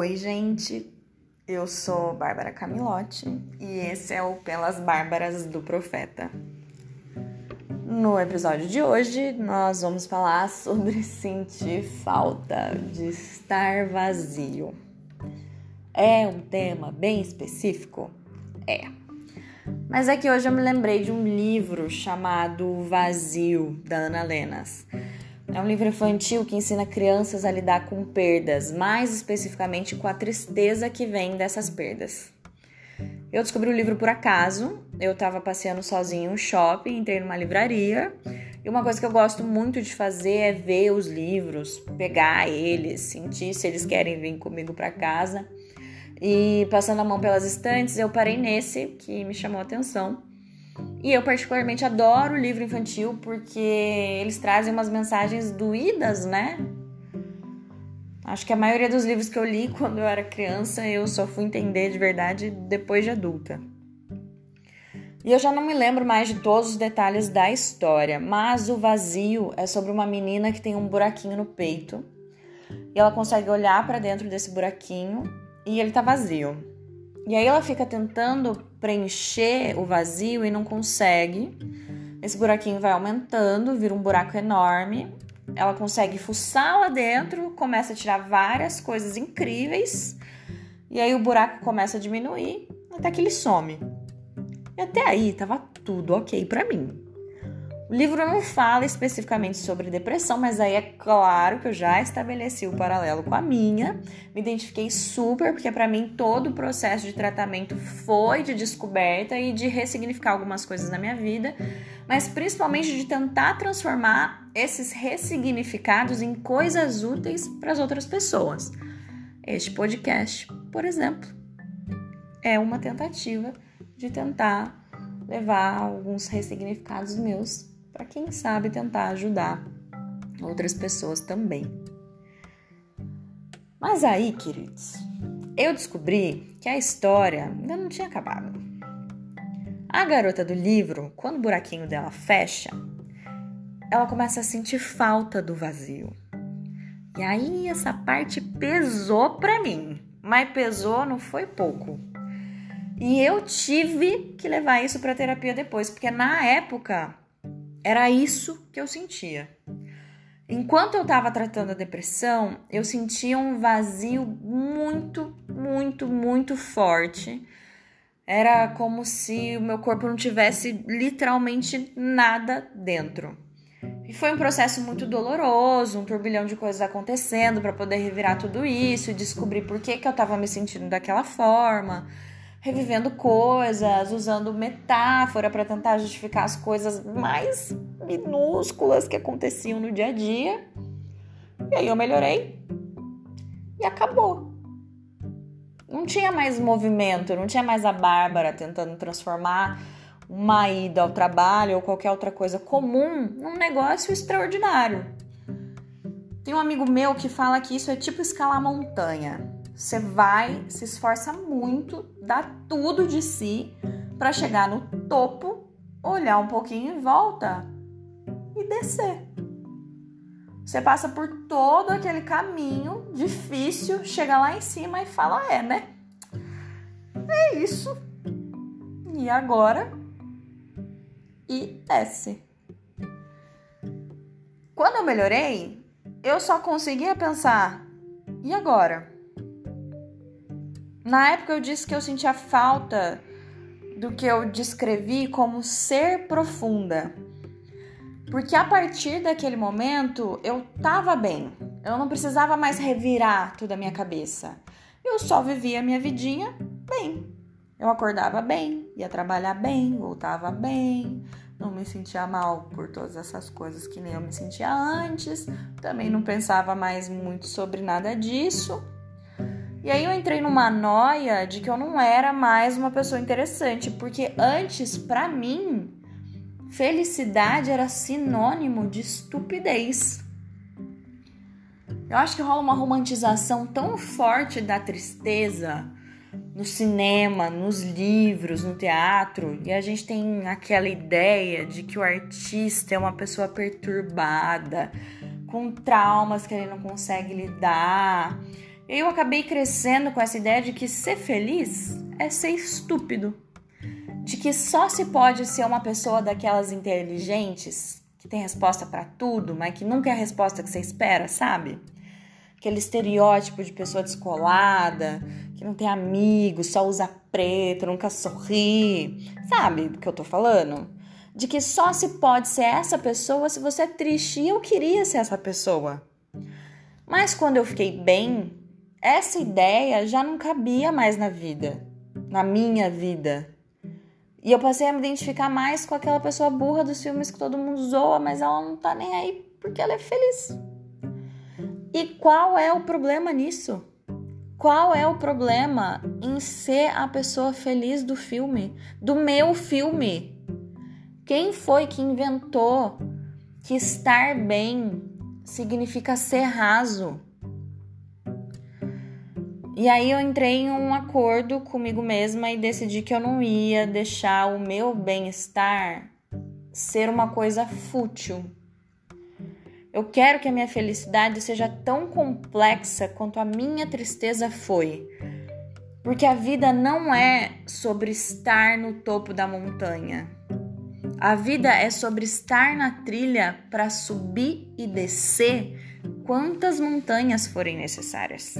Oi, gente. Eu sou Bárbara Camilotti e esse é o Pelas Bárbaras do Profeta. No episódio de hoje, nós vamos falar sobre sentir falta de estar vazio. É um tema bem específico? É. Mas é que hoje eu me lembrei de um livro chamado Vazio, da Ana Lenas. É um livro infantil que ensina crianças a lidar com perdas, mais especificamente com a tristeza que vem dessas perdas. Eu descobri o livro por acaso. Eu estava passeando sozinha em um shopping, entrei numa livraria. E uma coisa que eu gosto muito de fazer é ver os livros, pegar eles, sentir se eles querem vir comigo para casa. E passando a mão pelas estantes, eu parei nesse que me chamou a atenção. E eu particularmente adoro o livro infantil porque eles trazem umas mensagens doídas, né? Acho que a maioria dos livros que eu li quando eu era criança eu só fui entender de verdade depois de adulta. E eu já não me lembro mais de todos os detalhes da história, mas o vazio é sobre uma menina que tem um buraquinho no peito e ela consegue olhar para dentro desse buraquinho e ele tá vazio. E aí ela fica tentando preencher o vazio e não consegue. Esse buraquinho vai aumentando, vira um buraco enorme. Ela consegue fuçar lá dentro, começa a tirar várias coisas incríveis. E aí o buraco começa a diminuir até que ele some. E até aí tava tudo ok para mim. O livro não fala especificamente sobre depressão, mas aí é claro que eu já estabeleci o paralelo com a minha. Me identifiquei super, porque para mim todo o processo de tratamento foi de descoberta e de ressignificar algumas coisas na minha vida, mas principalmente de tentar transformar esses ressignificados em coisas úteis para as outras pessoas. Este podcast, por exemplo, é uma tentativa de tentar levar alguns ressignificados meus para quem sabe tentar ajudar outras pessoas também. Mas aí, queridos, eu descobri que a história ainda não tinha acabado. A garota do livro, quando o buraquinho dela fecha, ela começa a sentir falta do vazio. E aí essa parte pesou para mim, mas pesou não foi pouco. E eu tive que levar isso para terapia depois, porque na época era isso que eu sentia. Enquanto eu estava tratando a depressão, eu sentia um vazio muito, muito, muito forte. Era como se o meu corpo não tivesse literalmente nada dentro. E foi um processo muito doloroso, um turbilhão de coisas acontecendo para poder revirar tudo isso e descobrir por que, que eu estava me sentindo daquela forma revivendo coisas, usando metáfora para tentar justificar as coisas mais minúsculas que aconteciam no dia a dia. E aí eu melhorei e acabou. Não tinha mais movimento, não tinha mais a Bárbara tentando transformar uma ida ao trabalho ou qualquer outra coisa comum num negócio extraordinário. Tem um amigo meu que fala que isso é tipo escalar montanha. Você vai, se esforça muito, dá tudo de si para chegar no topo, olhar um pouquinho em volta e descer. Você passa por todo aquele caminho difícil, chega lá em cima e fala: é, né? É isso. E agora? E desce. Quando eu melhorei, eu só conseguia pensar: e agora? Na época eu disse que eu sentia falta do que eu descrevi como ser profunda. Porque a partir daquele momento eu tava bem. Eu não precisava mais revirar toda a minha cabeça. Eu só vivia a minha vidinha bem. Eu acordava bem, ia trabalhar bem, voltava bem, não me sentia mal por todas essas coisas que nem eu me sentia antes, também não pensava mais muito sobre nada disso. E aí eu entrei numa noia de que eu não era mais uma pessoa interessante, porque antes, para mim, felicidade era sinônimo de estupidez. Eu acho que rola uma romantização tão forte da tristeza no cinema, nos livros, no teatro, e a gente tem aquela ideia de que o artista é uma pessoa perturbada, com traumas que ele não consegue lidar Eu acabei crescendo com essa ideia de que ser feliz é ser estúpido. De que só se pode ser uma pessoa daquelas inteligentes, que tem resposta para tudo, mas que nunca é a resposta que você espera, sabe? Aquele estereótipo de pessoa descolada, que não tem amigos, só usa preto, nunca sorri. Sabe do que eu tô falando? De que só se pode ser essa pessoa se você é triste. E eu queria ser essa pessoa. Mas quando eu fiquei bem, essa ideia já não cabia mais na vida, na minha vida. E eu passei a me identificar mais com aquela pessoa burra dos filmes que todo mundo zoa, mas ela não tá nem aí porque ela é feliz. E qual é o problema nisso? Qual é o problema em ser a pessoa feliz do filme, do meu filme? Quem foi que inventou que estar bem significa ser raso? E aí eu entrei em um acordo comigo mesma e decidi que eu não ia deixar o meu bem-estar ser uma coisa fútil. Eu quero que a minha felicidade seja tão complexa quanto a minha tristeza foi. Porque a vida não é sobre estar no topo da montanha. A vida é sobre estar na trilha para subir e descer quantas montanhas forem necessárias.